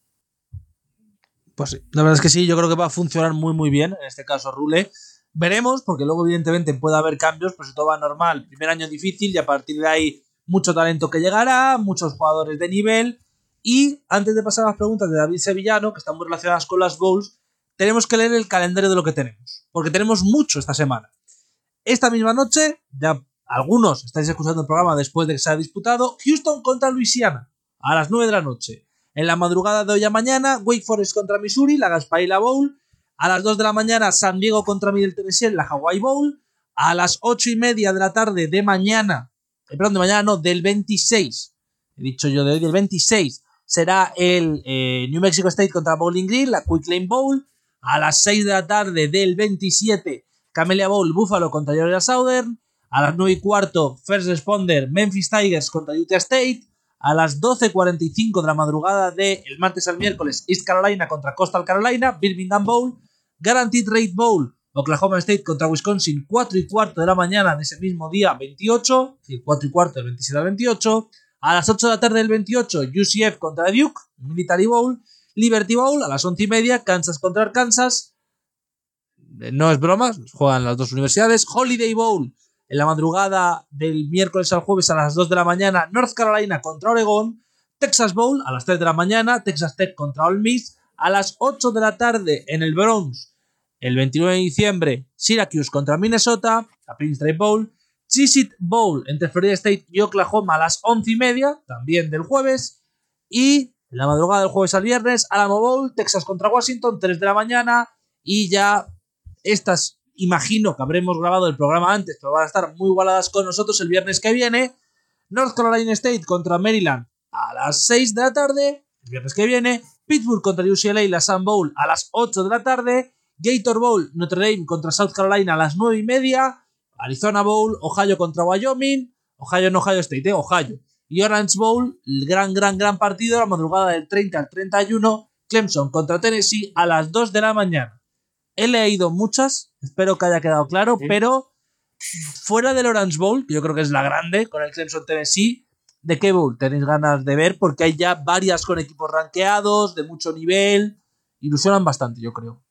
Pues sí, la verdad es que sí, yo creo que va a funcionar muy muy bien, en este caso Rule. Veremos, porque luego evidentemente puede haber cambios, pero si todo va normal, primer año difícil y a partir de ahí mucho talento que llegará, muchos jugadores de nivel. Y antes de pasar a las preguntas de David Sevillano, que están muy relacionadas con las Bowls, tenemos que leer el calendario de lo que tenemos, porque tenemos mucho esta semana. Esta misma noche, ya algunos estáis escuchando el programa después de que se ha disputado, Houston contra Luisiana, a las 9 de la noche. En la madrugada de hoy a mañana, Wake Forest contra Missouri, la Gaspailla Bowl. A las 2 de la mañana, San Diego contra Middle Tennessee, la Hawaii Bowl. A las 8 y media de la tarde de mañana, eh, perdón, de mañana no, del 26, he dicho yo de hoy, del 26, será el eh, New Mexico State contra Bowling Green, la Quick Lane Bowl. A las 6 de la tarde del 27, Camellia Bowl, Buffalo contra Georgia Southern. A las 9 y cuarto, First Responder, Memphis Tigers contra Utah State. A las 12.45 de la madrugada del martes al miércoles, East Carolina contra Coastal Carolina, Birmingham Bowl. Guaranteed Rate Bowl, Oklahoma State contra Wisconsin, 4 y cuarto de la mañana de ese mismo día 28, es decir, 4 y cuarto del 27 al 28. A las 8 de la tarde del 28, UCF contra Duke, Military Bowl. Liberty Bowl, a las 11 y media, Kansas contra Arkansas. Eh, No es broma, juegan las dos universidades. Holiday Bowl, en la madrugada del miércoles al jueves a las 2 de la mañana, North Carolina contra Oregon. Texas Bowl, a las 3 de la mañana, Texas Tech contra Ole Miss. A las 8 de la tarde en el Bronx, el 29 de diciembre, Syracuse contra Minnesota, la Prince Bowl. Cheez-It Bowl entre Florida State y Oklahoma a las 11 y media, también del jueves. Y la madrugada del jueves al viernes, Alamo Bowl, Texas contra Washington, 3 de la mañana. Y ya estas, imagino que habremos grabado el programa antes, pero van a estar muy igualadas con nosotros el viernes que viene. North Carolina State contra Maryland a las 6 de la tarde, el viernes que viene. Pittsburgh contra UCLA y la Sun Bowl a las 8 de la tarde. Gator Bowl, Notre Dame contra South Carolina a las 9 y media. Arizona Bowl, Ohio contra Wyoming. Ohio no Ohio State, eh, Ohio. Y Orange Bowl, el gran, gran, gran partido, la madrugada del 30 al 31. Clemson contra Tennessee a las 2 de la mañana. He leído muchas, espero que haya quedado claro, Sí. pero fuera del Orange Bowl, que yo creo que es la grande, con el Clemson Tennessee, ¿de qué bowl tenéis ganas de ver? Porque hay ya varias con equipos rankeados, de mucho nivel, ilusionan bastante, yo creo.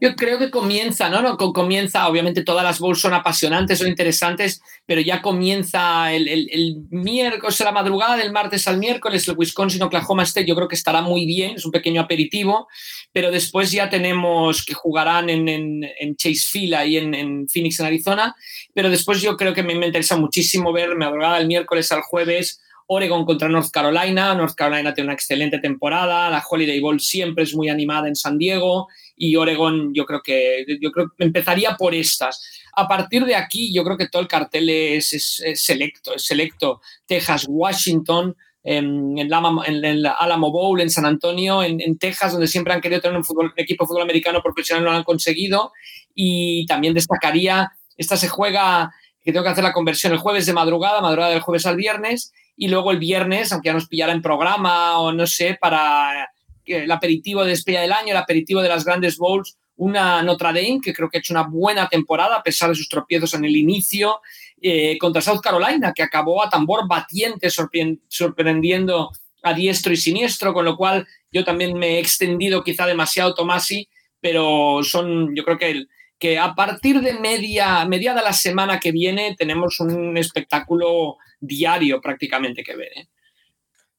Yo creo que comienza, ¿no? no Co- comienza, obviamente todas las bowls son apasionantes, son interesantes, pero ya comienza el, el- el miércoles, la madrugada del martes al miércoles, el Wisconsin-Oklahoma State, yo creo que estará muy bien, es un pequeño aperitivo, pero después ya tenemos que jugarán en, en, en Chase Field, ahí en, en Phoenix, en Arizona, pero después yo creo que me, me interesa muchísimo ver madrugada del miércoles al jueves. Oregon contra North Carolina. North Carolina tiene una excelente temporada. La Holiday Bowl siempre es muy animada en San Diego y Oregon yo creo que yo creo empezaría por estas. A partir de aquí yo creo que todo el cartel es, es- es selecto, es selecto. Texas, Washington, en, en, en el Alamo Bowl, en San Antonio, en, en Texas, donde siempre han querido tener un, equipo de fútbol americano profesional, no lo han conseguido. Y también destacaría, esta se juega, que tengo que hacer la conversión el jueves de madrugada, madrugada del jueves al viernes, y luego el viernes, aunque ya nos pillara en programa o no sé, para el aperitivo de despedida del año, el aperitivo de las grandes bowls, una Notre Dame que creo que ha hecho una buena temporada a pesar de sus tropiezos en el inicio, eh, contra South Carolina, que acabó a tambor batiente, sorpre- sorprendiendo a diestro y siniestro, con lo cual yo también me he extendido quizá demasiado, Tomasi, pero son, yo creo que, el- que a partir de media, mediada la semana que viene tenemos un espectáculo diario prácticamente que ver. ¿eh?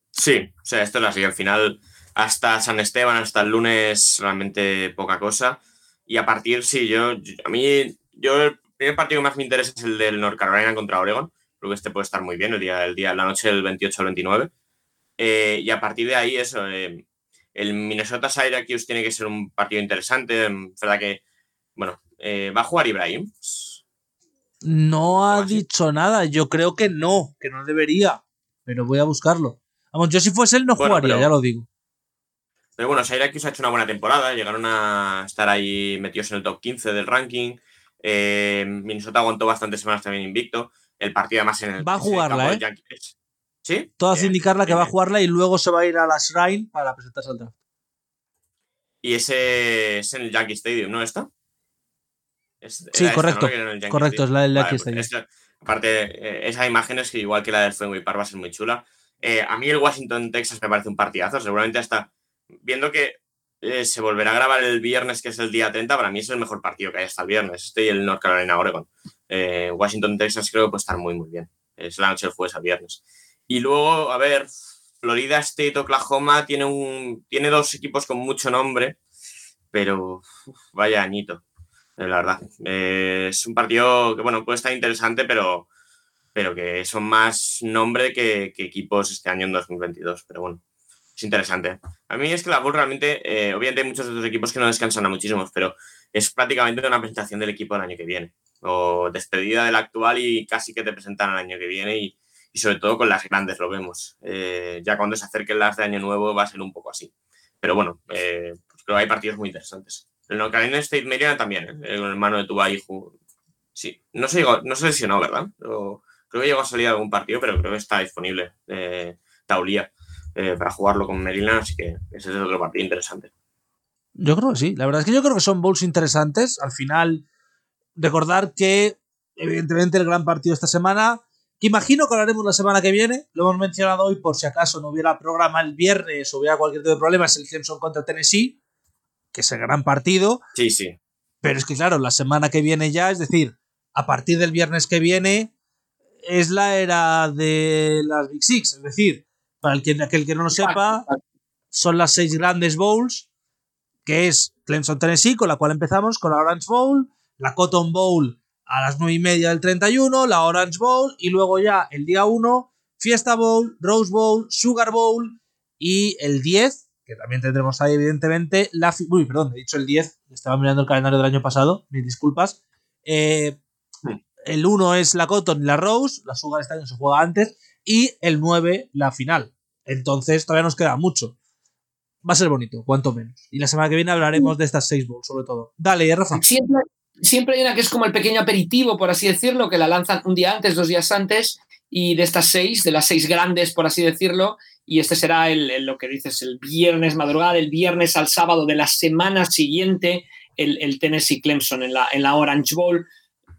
Sí, o sea, esto es así. Al final, hasta San Esteban, hasta el lunes, realmente poca cosa. Y a partir, sí, yo, yo- a mí, yo el primer partido que más me interesa es el del North Carolina contra Oregon. Creo que este puede estar muy bien, el día, el día la noche del 28 al 29. Eh, y a partir de ahí, eso, eh, el Minnesota Syracuse tiene que ser un partido interesante. Es verdad que, bueno, eh, ¿va a jugar Ibrahim? No ha dicho nada, yo creo que no, que no debería, pero voy a buscarlo. Vamos, yo si fuese él no Bueno, jugaría, pero- ya lo digo. Pero bueno, Syracuse ha hecho una buena temporada, llegaron a estar ahí metidos en el top 15 del ranking. Eh, Minnesota aguantó bastantes semanas también invicto. El partido además en el Va a el jugarla, campo ¿eh? ¿Sí? Todas Bien, indicarla que va a jugarla y luego se va a ir a la Shrine para presentarse al draft. Y ese es en el Yankee Stadium, ¿no está? Es- Sí, esta, correcto. Correcto, es la del Vale, Yankee pues Stadium. esta- aparte, eh, esa imagen es que igual que la del Fenway Park va a ser muy chula. Eh, a mí el Washington Texas me parece un partidazo. Seguramente hasta viendo que eh, se volverá a grabar el viernes, que es el día 30, para mí es el mejor partido que hay hasta el viernes. Este y el North Carolina Oregon. Eh, Washington Texas creo que puede estar muy, muy bien. Es la noche del jueves al viernes. Y luego, a ver, Florida State, Oklahoma tiene, un, tiene dos equipos con mucho nombre, pero vaya añito, eh, la verdad. Es un partido que, bueno, puede estar interesante, pero, pero que son más nombre que, que equipos este año en 2022. Pero bueno, es interesante. A mí es que la Bull realmente, eh, obviamente hay muchos estos equipos que no descansan a muchísimos, pero es prácticamente una presentación del equipo del año que viene. O despedida del actual y casi que te presentan al año que viene y, sobre todo con las grandes lo vemos. Eh, ya cuando se acerquen las de año nuevo va a ser un poco así. Pero bueno, eh, pues creo que hay partidos muy interesantes. El Carolina State Maryland también, el hermano de Tuba Hijo. Sí, no se, llegó- no se lesionó, ¿verdad? O- creo que llegó a salir algún partido, pero creo que está disponible Taulía eh, para jugarlo con Maryland, así que ese es otro partido interesante. Yo creo que sí. La verdad es que yo creo que son bowls interesantes. Al final, recordar que, evidentemente, el gran partido esta semana, que imagino que hablaremos la semana que viene, lo hemos mencionado hoy por si acaso no hubiera programa el viernes o hubiera cualquier tipo de problema, es el Clemson contra Tennessee, que es el gran partido. Sí, sí. Pero es que, claro, la semana que viene ya, es decir, a partir del viernes que viene, es la era de las Big Six. Es decir, para el que, aquel que no lo sepa, son las seis grandes bowls, que es Clemson Tennessee, con la cual empezamos, con la Orange Bowl, la Cotton Bowl a las 9 y media del 31, la Orange Bowl, y luego ya el día 1, Fiesta Bowl, Rose Bowl, Sugar Bowl, y el 10, que también tendremos ahí, evidentemente, la. Uy, perdón, he dicho el 10, estaba mirando el calendario del año pasado, mis disculpas. Eh, el 1 es la Cotton y la Rose, la Sugar este año se juega antes, y el 9 la final. Entonces todavía nos queda mucho. Va a ser bonito, cuanto menos. Y la semana que viene hablaremos de estas 6 bowls, sobre todo. Dale, Rafa. Siempre, siempre hay una que es como el pequeño aperitivo, por así decirlo, que la lanzan un día antes, dos días antes, y de estas seis, de las seis grandes, por así decirlo, y este será el, el- lo que dices, el viernes madrugada, el viernes al sábado de la semana siguiente, el, el Tennessee Clemson en la, en la Orange Bowl.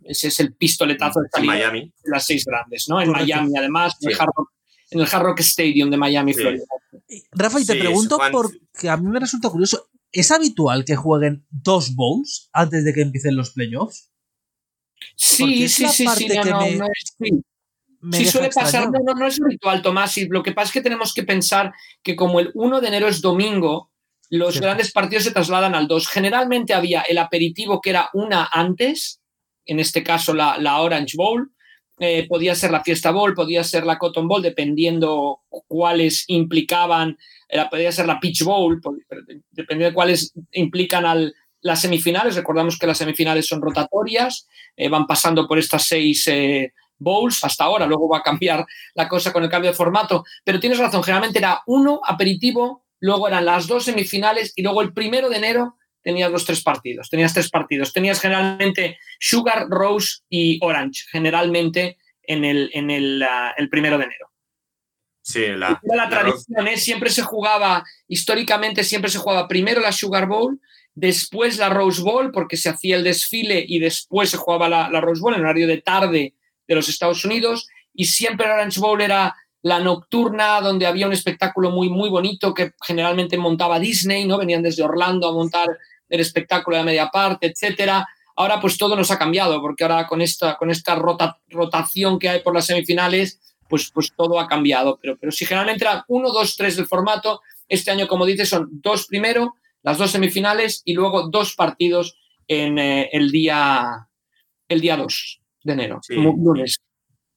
Ese es el pistoletazo de En salida Miami. de las seis grandes, ¿no? En Correcto. Miami, además, en, el. Hard Rock, en el Hard Rock Stadium de Miami, Sí. Florida. Rafa, y te Sí, pregunto Juan- porque a mí me resulta curioso. ¿Es habitual que jueguen dos bowls antes de que empiecen los playoffs? Porque Sí, es sí, la sí, parte sí, que no, me- no es- sí. Me sí, suele pasar, no, no, no es habitual, Tomás. Y lo que pasa es que tenemos que pensar que como el 1 de enero es domingo, los grandes partidos se trasladan al 2. Generalmente había el aperitivo que era una antes, en este caso la, Orange Bowl, eh, podía ser la Fiesta Bowl, podía ser la Cotton Bowl, dependiendo cuáles implicaban, era, podía ser la Peach Bowl, dependiendo de cuáles implican al, las semifinales. Recordamos que las semifinales son rotatorias, eh, van pasando por estas seis eh, bowls hasta ahora, luego va a cambiar la cosa con el cambio de formato, pero tienes razón, generalmente era uno aperitivo, luego eran las dos semifinales y luego el primero de enero tenías los tres partidos, tenías tres partidos, tenías generalmente Sugar, Rose y Orange, generalmente en el, en el, ah, el primero de enero. Sí, la, la la tradición, ¿eh? siempre se jugaba, históricamente siempre se jugaba primero la Sugar Bowl, después la Rose Bowl, porque se hacía el desfile y después se jugaba la, la Rose Bowl en horario de tarde de los Estados Unidos, y siempre la Orange Bowl era la nocturna, donde había un espectáculo muy, muy bonito que generalmente montaba Disney, ¿no? Venían desde Orlando a montar el espectáculo de media parte, etcétera. Ahora pues todo nos ha cambiado, porque ahora con esta, con esta rota- rotación que hay por las semifinales, pues, pues todo ha cambiado. Pero, pero si generalmente era uno, dos, tres del formato, este año, como dices, son dos primero, las dos semifinales y luego dos partidos en eh, el día el día 2 de enero, Sí. lunes.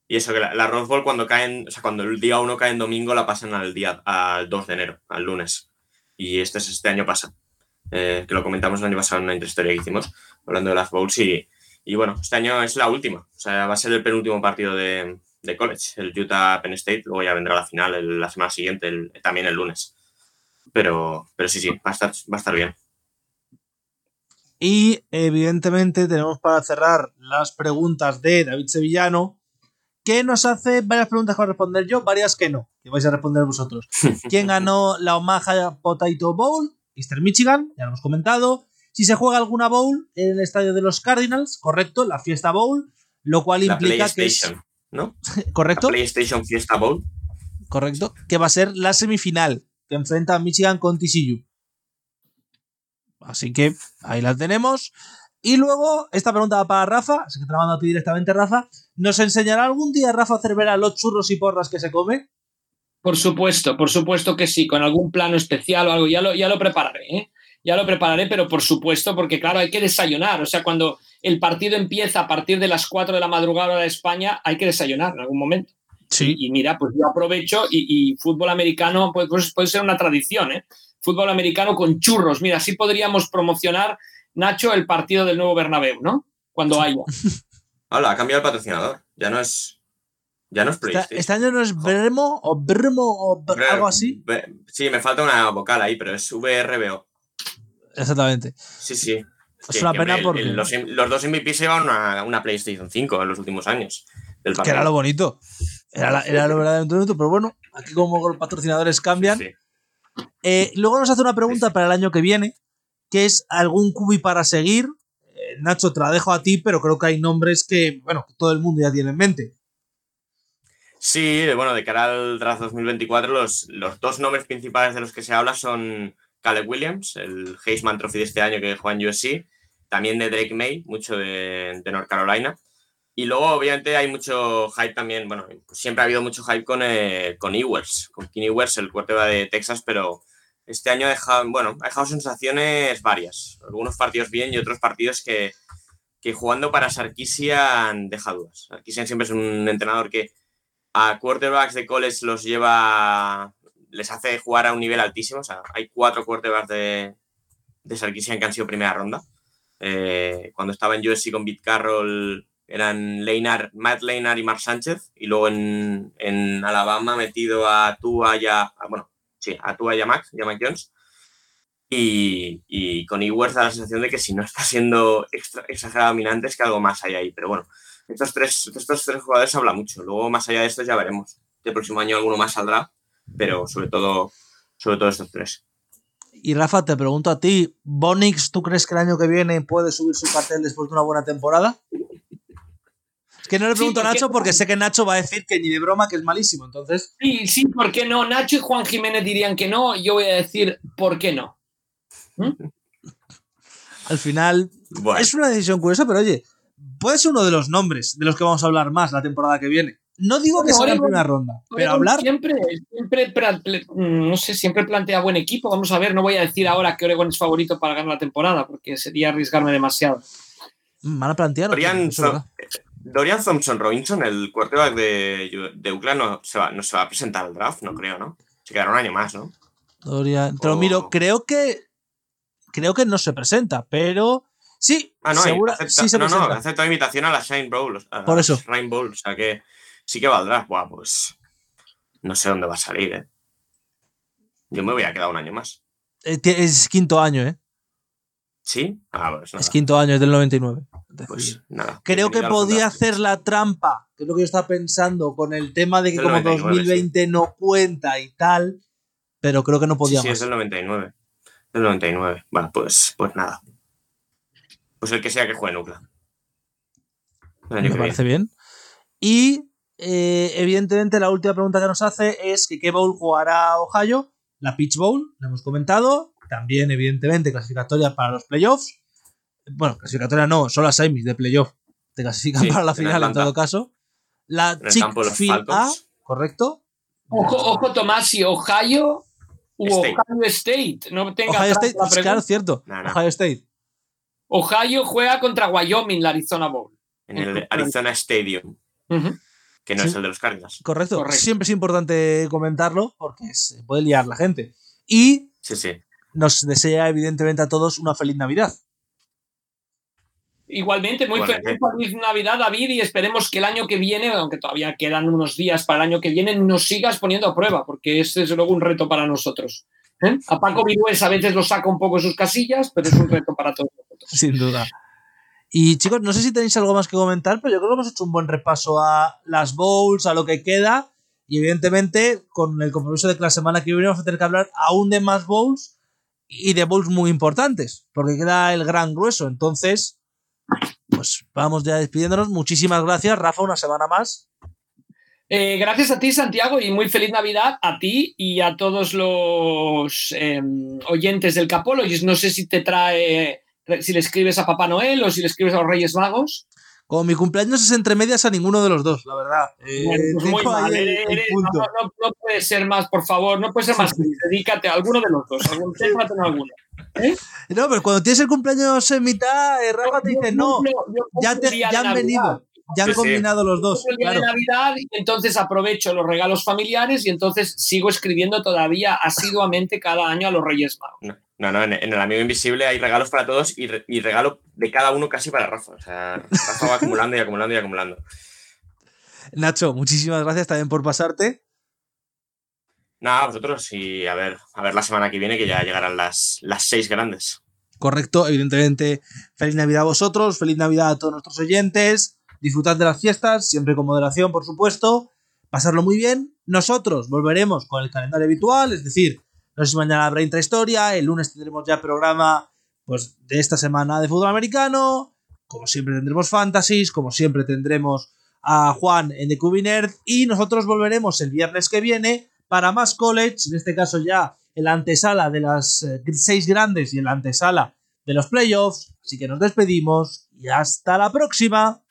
Y eso, que la, la Rose Bowl cuando caen, o sea, cuando el día 1 cae en domingo, la pasan al día, al 2 de enero, al lunes. Y este, es- este año pasa. Eh, que lo comentamos el año pasado en una historia que hicimos, hablando de las Bowls. Y, y bueno, este año es la última. O sea, va a ser el penúltimo partido de, de college, el Utah Penn State. Luego ya vendrá la final el- la semana siguiente, el- también el lunes. Pero, pero sí, sí, va a estar, va a estar bien. Y evidentemente tenemos para cerrar las preguntas de David Sevillano, que nos hace varias preguntas que voy a responder yo, varias que no, que vais a responder vosotros. <laughs> ¿Quién ganó la Omaha Potato Bowl? Eastern Michigan, ya lo hemos comentado. si se juega alguna bowl en el estadio de los Cardinals, correcto, la Fiesta Bowl, lo cual La implica que es PlayStation, ¿no? <laughs> correcto, La PlayStation Fiesta Bowl. correcto, que va a ser la semifinal que enfrenta a Michigan con TCU. Así que ahí la tenemos. Y luego, esta pregunta va para Rafa, así que te la mando a ti directamente, Rafa. ¿Nos enseñará algún día Rafa Cervera los churros y porras que se come? Por supuesto, por supuesto que sí, con algún plano especial o algo, ya lo, ya lo prepararé, ¿eh? Ya lo prepararé, pero por supuesto, porque claro, hay que desayunar. O sea, cuando el partido empieza a partir de las 4 de la madrugada de España, hay que desayunar en algún momento. Y, y mira, pues yo aprovecho y, y fútbol americano pues, pues puede ser una tradición, ¿eh? Fútbol americano con churros. Mira, así podríamos promocionar, Nacho, el partido del nuevo Bernabéu, ¿no? Cuando haya. <laughs> Hola, ha cambiado el patrocinador. Ya no es. Ya no es Esta- PlayStation. este año no es Bremo o Bremo o Br- algo así. Sí, me falta una vocal ahí, pero es VRBO. Exactamente. Sí, sí. Es una pena el- porque- el- los, los dos MVP se llevan una, una PlayStation 5 en los últimos años. del Que era lo bonito. Era, la- era lo verdaderamente bonito, pero bueno, aquí como los patrocinadores cambian. Sí, sí. Eh, luego nos hace una pregunta Sí, para el año que viene, que es algún cubi para seguir. Eh, Nacho, te la dejo a ti, pero creo que hay nombres que, bueno, que todo el mundo ya tiene en mente. Sí, bueno, de cara al draft 2024, los, los dos nombres principales de los que se habla son Caleb Williams, el Heisman Trophy de este año que juega en USC, también de Drake May, mucho de, de North Carolina. Y luego, obviamente, hay mucho hype también, bueno, siempre ha habido mucho hype con, eh, con Ewers, con King Ewers, el quarterback de Texas, pero este año ha dejado, bueno, ha dejado sensaciones varias. Algunos partidos bien y otros partidos que, que jugando para Sarkisian deja dudas. Sarkisian siempre es un entrenador que a quarterbacks de college los lleva, les hace jugar a un nivel altísimo. O sea, hay cuatro quarterbacks de, de Sarkisian que han sido primera ronda. Eh, cuando estaba en USC con Pete Carroll eran Leinar, Matt Leinar y Mark Sánchez. Y luego en, en Alabama metido a Tua y a, bueno, sí, a Tua y a Mac, y a Mac Jones. Y, y con Ewers da la sensación de que si no está siendo extra, exagerado dominante es que algo más hay ahí. Pero bueno, estos tres, estos tres jugadores se habla mucho. Luego, más allá de estos, ya veremos. El próximo año alguno más saldrá, pero sobre todo, sobre todo estos tres. Y Rafa, te pregunto a ti, ¿Bonix tú crees que el año que viene puede subir su cartel después de una buena temporada? Es que no le Sí, pregunto a Nacho porque sé que Nacho va a decir que ni de broma que es malísimo. Entonces, Sí, sí, ¿por qué no? Nacho y Juan Jiménez dirían que no, yo voy a decir, ¿por qué no? al final, Bueno, es una decisión curiosa, pero oye, puede ser uno de los nombres de los que vamos a hablar más la temporada que viene. No digo que Bueno, sea en Oregon- primera ronda, pero hablar. Siempre, siempre, mm, no sé, siempre plantea buen equipo. Vamos a ver, no voy a decir ahora que Oregon es favorito para ganar la temporada, porque sería arriesgarme demasiado. mm, Van a plantear. Dorian, es verdad. Dorian Thompson Robinson, el quarterback de, de UCLA, no se, va, no se va a presentar al draft, no creo, ¿no? Se quedará un año más, ¿no? Dorian, te lo miro, creo que. Creo que no se presenta, pero. Sí, Ah, no, segura- acepta, sí se no, no, acepta invitación a la Shine Bowl. A Por eso. Shrine Bowl, o sea que sí que valdrá. Buah, pues no sé dónde va a salir, ¿eh? Yo me voy a quedar un año más. Eh, Es quinto año, ¿eh? ¿Sí? Ah, pues nada. Es quinto año, es del 99. Es decir, Pues nada. Creo que podía hacer la trampa, que es lo que yo estaba pensando, con el tema de que como 99, 2020 no cuenta y tal, pero creo que no Sí, podía sí, más. es del 99. Del 99. Bueno, pues, pues nada. Pues el que sea que juegue Nucla. Me que parece bien. Y eh, evidentemente la última pregunta que nos hace es que qué bowl jugará Ohio. La Pitch Bowl, la hemos comentado. También, evidentemente, clasificatoria para los playoffs. Bueno, clasificatoria no, son las semis de playoff. Te clasifican Sí, para la final en todo caso. La En el campo de los Chick-fil A, Falcons. ¿correcto? Ojo, ojo Tomás, si Ohio u State. Ohio State. No tenga Ohio State, la pregunta. claro, cierto. No, no. Ohio State. Ohio juega contra Wyoming, la Arizona Bowl. En el Arizona Stadium, que no Sí. es el de los Cardinals. Correcto. Correcto. Siempre es importante comentarlo porque se puede liar la gente. Y Sí, sí. nos desea, evidentemente, a todos una feliz Navidad. Igualmente, muy Bueno, feliz, feliz Navidad, David, y esperemos que el año que viene, aunque todavía quedan unos días para el año que viene, nos sigas poniendo a prueba, porque es desde luego un reto para nosotros. ¿Eh? A Paco Virués a veces lo saca un poco de sus casillas, pero es un reto para todos nosotros. Sin duda. Y chicos, no sé si tenéis algo más que comentar, pero yo creo que hemos hecho un buen repaso a las bowls, a lo que queda. Y evidentemente, con el compromiso de que la semana que viene vamos a tener que hablar aún de más bowls. y de bowls muy importantes, porque queda el gran grueso. Entonces, pues vamos ya despidiéndonos. Muchísimas gracias, Rafa, una semana más. Eh, gracias a ti, Santiago, y muy feliz Navidad a ti y a todos los eh, oyentes del Capologist. No sé si te trae, si le escribes a Papá Noel o si le escribes a los Reyes Magos. Como mi cumpleaños es entre medias a ninguno de los dos, la verdad. Eh, bueno, pues muy mal, el, el no, no, no, puede ser más, por favor, no puede ser más. Dedícate a alguno de los dos, algún, alguno. ¿Eh? No, pero cuando tienes el cumpleaños en mitad, eh, Rafa te dice, no, ya, te, ya han venido. Ya han sí, combinado sí. los dos. El día claro. de Navidad y entonces aprovecho los regalos familiares y entonces sigo escribiendo todavía asiduamente cada año a los Reyes Magos. No, no, no en, en, el Amigo Invisible hay regalos para todos y, re, y, regalo de cada uno casi para Rafa. O sea, Rafa va acumulando y acumulando y acumulando. Nacho, muchísimas gracias también por pasarte. Nada, vosotros y a ver, a ver la semana que viene que ya llegarán las, las seis grandes. Correcto, evidentemente. Feliz Navidad a vosotros, feliz Navidad a todos nuestros oyentes disfrutad de las fiestas, siempre con moderación, por supuesto, pasarlo muy bien. Nosotros volveremos con el calendario habitual, es decir, no sé si mañana habrá intrahistoria, el lunes tendremos ya programa pues, de esta semana de fútbol americano, como siempre tendremos fantasies, como siempre tendremos a Juan en The Cubin Earth y nosotros volveremos el viernes que viene para más college, en este caso ya en la antesala de las eh, seis grandes y en la antesala de los playoffs, así que nos despedimos y hasta la próxima.